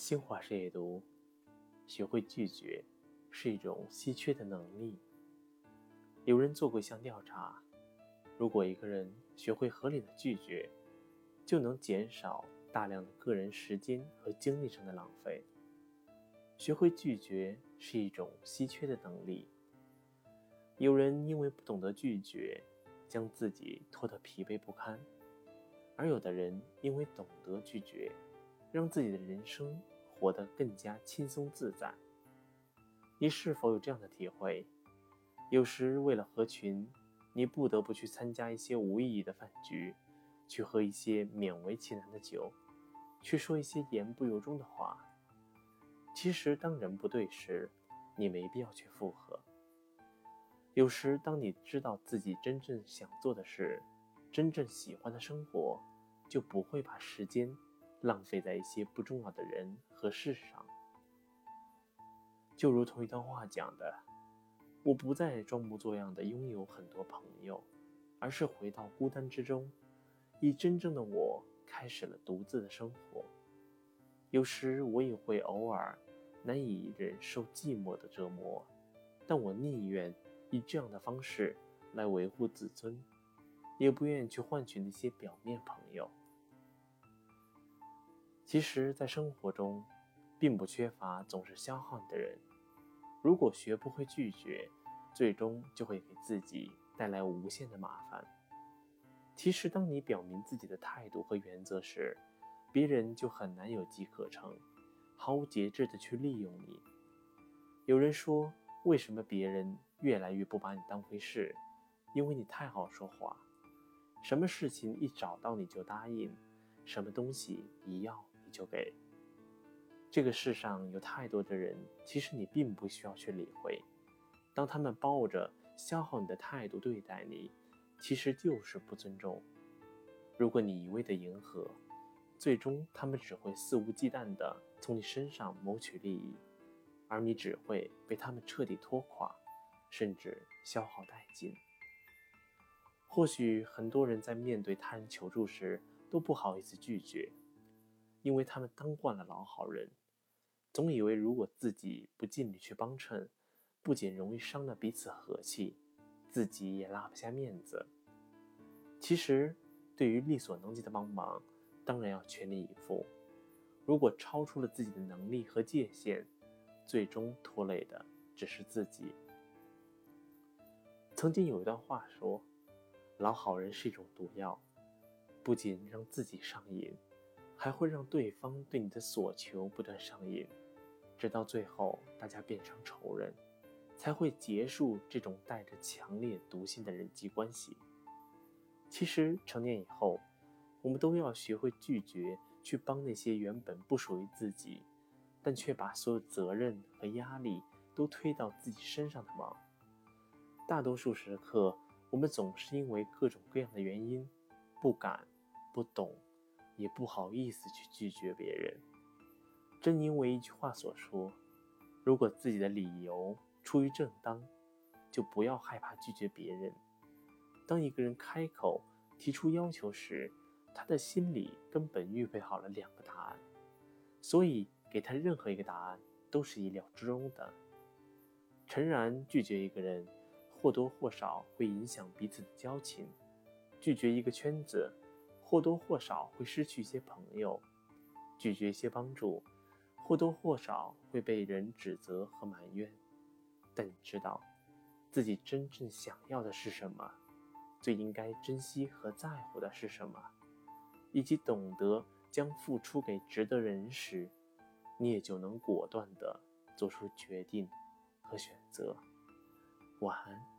新华社也读，学会拒绝是一种稀缺的能力。有人做过一项调查，如果一个人学会合理的拒绝，就能减少大量的个人时间和精力上的浪费。学会拒绝是一种稀缺的能力。有人因为不懂得拒绝，将自己拖得疲惫不堪，而有的人因为懂得拒绝，让自己的人生。活得更加轻松自在。你是否有这样的体会？有时为了合群，你不得不去参加一些无意义的饭局，去喝一些勉为其难的酒，去说一些言不由衷的话。其实，当人不对时，你没必要去附和。有时，当你知道自己真正想做的事，真正喜欢的生活，就不会把时间。浪费在一些不重要的人和事上，就如同一段话讲的：“我不再装模作样的拥有很多朋友，而是回到孤单之中，以真正的我开始了独自的生活。有时我也会偶尔难以忍受寂寞的折磨，但我宁愿以这样的方式来维护自尊，也不愿去换取那些表面朋友。”其实，在生活中，并不缺乏总是消耗你的人。如果学不会拒绝，最终就会给自己带来无限的麻烦。其实，当你表明自己的态度和原则时，别人就很难有机可乘，毫无节制的去利用你。有人说，为什么别人越来越不把你当回事？因为你太好说话，什么事情一找到你就答应，什么东西一要。就给。这个世上有太多的人，其实你并不需要去理会。当他们抱着消耗你的态度对待你，其实就是不尊重。如果你一味的迎合，最终他们只会肆无忌惮地从你身上谋取利益，而你只会被他们彻底拖垮，甚至消耗殆尽。或许很多人在面对他人求助时，都不好意思拒绝。因为他们当惯了老好人，总以为如果自己不尽力去帮衬，不仅容易伤了彼此和气，自己也拉不下面子。其实，对于力所能及的帮忙，当然要全力以赴。如果超出了自己的能力和界限，最终拖累的只是自己。曾经有一段话说：“老好人是一种毒药，不仅让自己上瘾。”还会让对方对你的所求不断上瘾，直到最后大家变成仇人，才会结束这种带着强烈毒性的人际关系。其实成年以后，我们都要学会拒绝去帮那些原本不属于自己，但却把所有责任和压力都推到自己身上的忙。大多数时刻，我们总是因为各种各样的原因，不敢、不懂。也不好意思去拒绝别人，正因为一句话所说：“如果自己的理由出于正当，就不要害怕拒绝别人。”当一个人开口提出要求时，他的心里根本预备好了两个答案，所以给他任何一个答案都是意料之中的。诚然，拒绝一个人或多或少会影响彼此的交情，拒绝一个圈子。或多或少会失去一些朋友，拒绝一些帮助，或多或少会被人指责和埋怨。但你知道，自己真正想要的是什么，最应该珍惜和在乎的是什么，以及懂得将付出给值得人时，你也就能果断地做出决定和选择。晚安。